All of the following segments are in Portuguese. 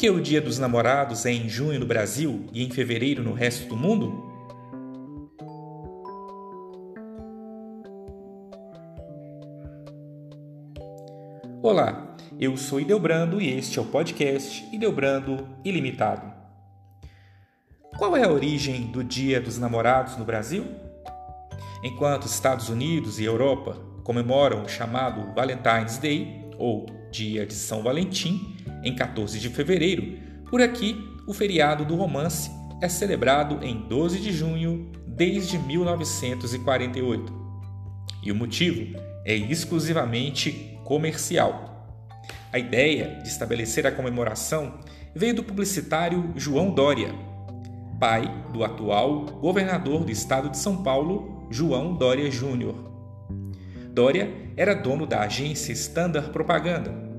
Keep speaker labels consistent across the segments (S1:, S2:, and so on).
S1: que o Dia dos Namorados é em junho no Brasil e em fevereiro no resto do mundo? Olá, eu sou Ideobrando e este é o podcast Ideobrando Ilimitado. Qual é a origem do Dia dos Namorados no Brasil? Enquanto Estados Unidos e Europa comemoram o chamado Valentine's Day, ou Dia de São Valentim, em 14 de fevereiro, por aqui o feriado do romance é celebrado em 12 de junho desde 1948. E o motivo é exclusivamente comercial. A ideia de estabelecer a comemoração veio do publicitário João Dória, pai do atual governador do estado de São Paulo, João Dória Júnior. Dória era dono da agência Standard Propaganda.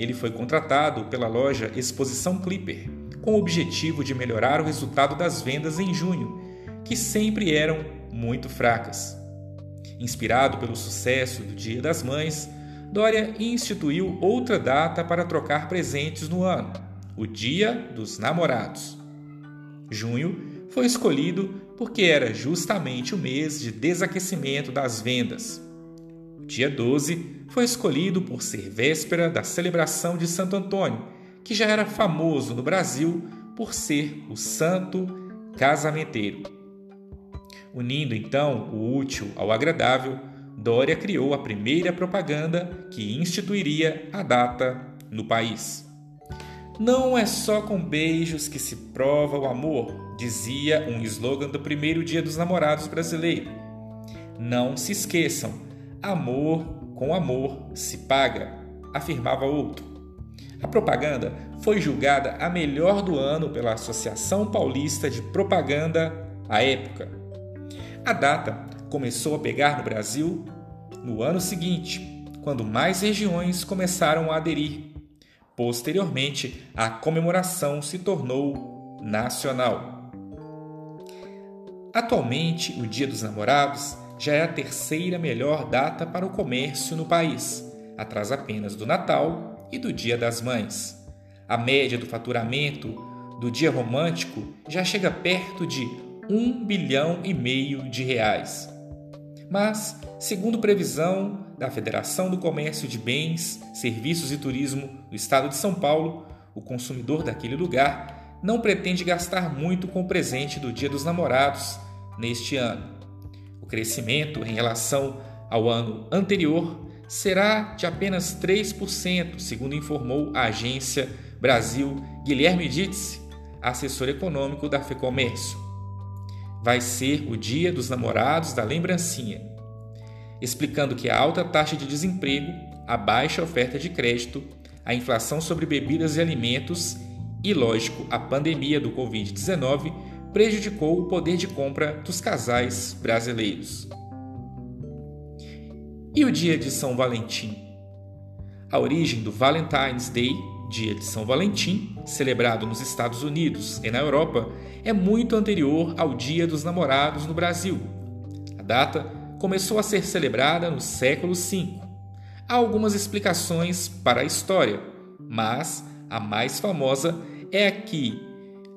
S1: Ele foi contratado pela loja Exposição Clipper com o objetivo de melhorar o resultado das vendas em junho, que sempre eram muito fracas. Inspirado pelo sucesso do Dia das Mães, Dória instituiu outra data para trocar presentes no ano, o Dia dos Namorados. Junho foi escolhido porque era justamente o mês de desaquecimento das vendas. Dia 12 foi escolhido por ser véspera da celebração de Santo Antônio, que já era famoso no Brasil por ser o santo casamenteiro. Unindo então o útil ao agradável, Dória criou a primeira propaganda que instituiria a data no país. Não é só com beijos que se prova o amor, dizia um slogan do primeiro dia dos namorados brasileiro. Não se esqueçam, amor com amor se paga, afirmava outro. A propaganda foi julgada a melhor do ano pela Associação Paulista de Propaganda à época. A data começou a pegar no Brasil no ano seguinte, quando mais regiões começaram a aderir Posteriormente, a comemoração se tornou nacional. Atualmente, o Dia dos Namorados já é a terceira melhor data para o comércio no país, atrás apenas do Natal e do Dia das Mães. A média do faturamento do dia romântico já chega perto de um bilhão e meio de reais. Mas, segundo previsão da Federação do Comércio de Bens, Serviços e Turismo do Estado de São Paulo, o consumidor daquele lugar não pretende gastar muito com o presente do Dia dos Namorados neste ano. Crescimento em relação ao ano anterior será de apenas 3%, segundo informou a agência Brasil Guilherme Ditz, assessor econômico da FEComércio. Vai ser o Dia dos Namorados da Lembrancinha explicando que a alta taxa de desemprego, a baixa oferta de crédito, a inflação sobre bebidas e alimentos e, lógico, a pandemia do Covid-19 prejudicou o poder de compra dos casais brasileiros. E o dia de São Valentim? A origem do Valentine's Day, dia de São Valentim, celebrado nos Estados Unidos e na Europa, é muito anterior ao Dia dos Namorados no Brasil. A data começou a ser celebrada no século V. Há algumas explicações para a história, mas a mais famosa é a que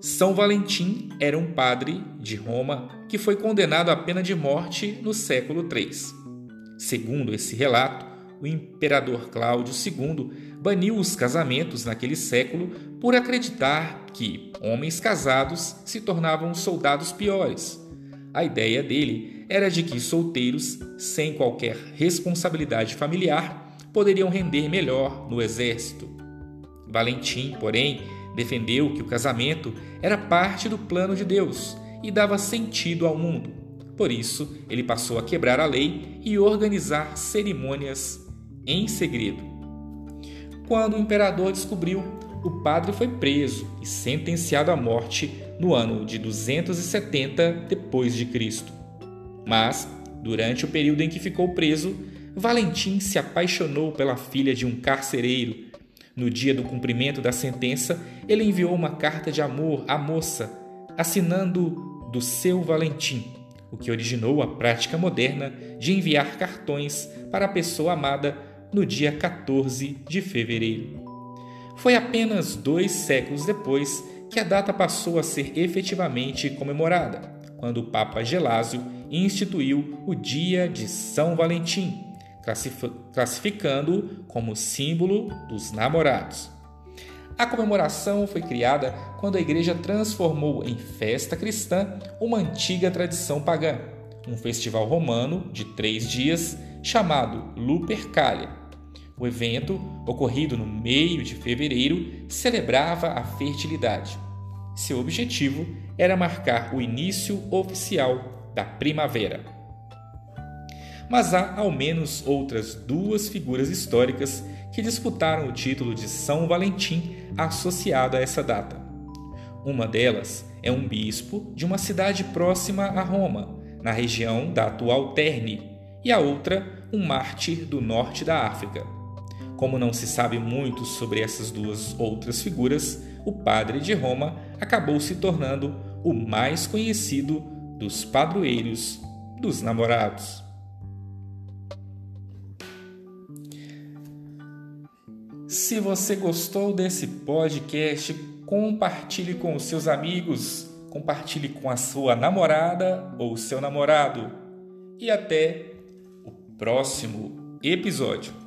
S1: São Valentim era um padre de Roma que foi condenado à pena de morte no século III. Segundo esse relato, o imperador Cláudio II baniu os casamentos naquele século por acreditar que homens casados se tornavam soldados piores. A ideia dele era de que solteiros, sem qualquer responsabilidade familiar, poderiam render melhor no exército. Valentim, porém, defendeu que o casamento era parte do plano de Deus e dava sentido ao mundo. Por isso, ele passou a quebrar a lei e organizar cerimônias em segredo. Quando o imperador descobriu, o padre foi preso e sentenciado à morte no ano de 270 depois de Cristo. Mas, durante o período em que ficou preso, Valentim se apaixonou pela filha de um carcereiro. No dia do cumprimento da sentença, ele enviou uma carta de amor à moça, assinando do seu Valentim, o que originou a prática moderna de enviar cartões para a pessoa amada no dia 14 de fevereiro. Foi apenas dois séculos depois que a data passou a ser efetivamente comemorada, quando o Papa Gelásio instituiu o Dia de São Valentim, classificando-o como símbolo dos namorados. A comemoração foi criada quando a Igreja transformou em festa cristã uma antiga tradição pagã, um festival romano de três dias chamado Lupercalia. O evento, ocorrido no meio de fevereiro, celebrava a fertilidade. Seu objetivo era marcar o início oficial da primavera. Mas há ao menos outras duas figuras históricas que disputaram o título de São Valentim associado a essa data. Uma delas é um bispo de uma cidade próxima a Roma, na região da atual Terni, e a outra um mártir do norte da África. Como não se sabe muito sobre essas duas outras figuras, o padre de Roma acabou se tornando o mais conhecido dos padroeiros dos namorados. Se você gostou desse podcast, compartilhe com os seus amigos, compartilhe com a sua namorada ou seu namorado. E até o próximo episódio.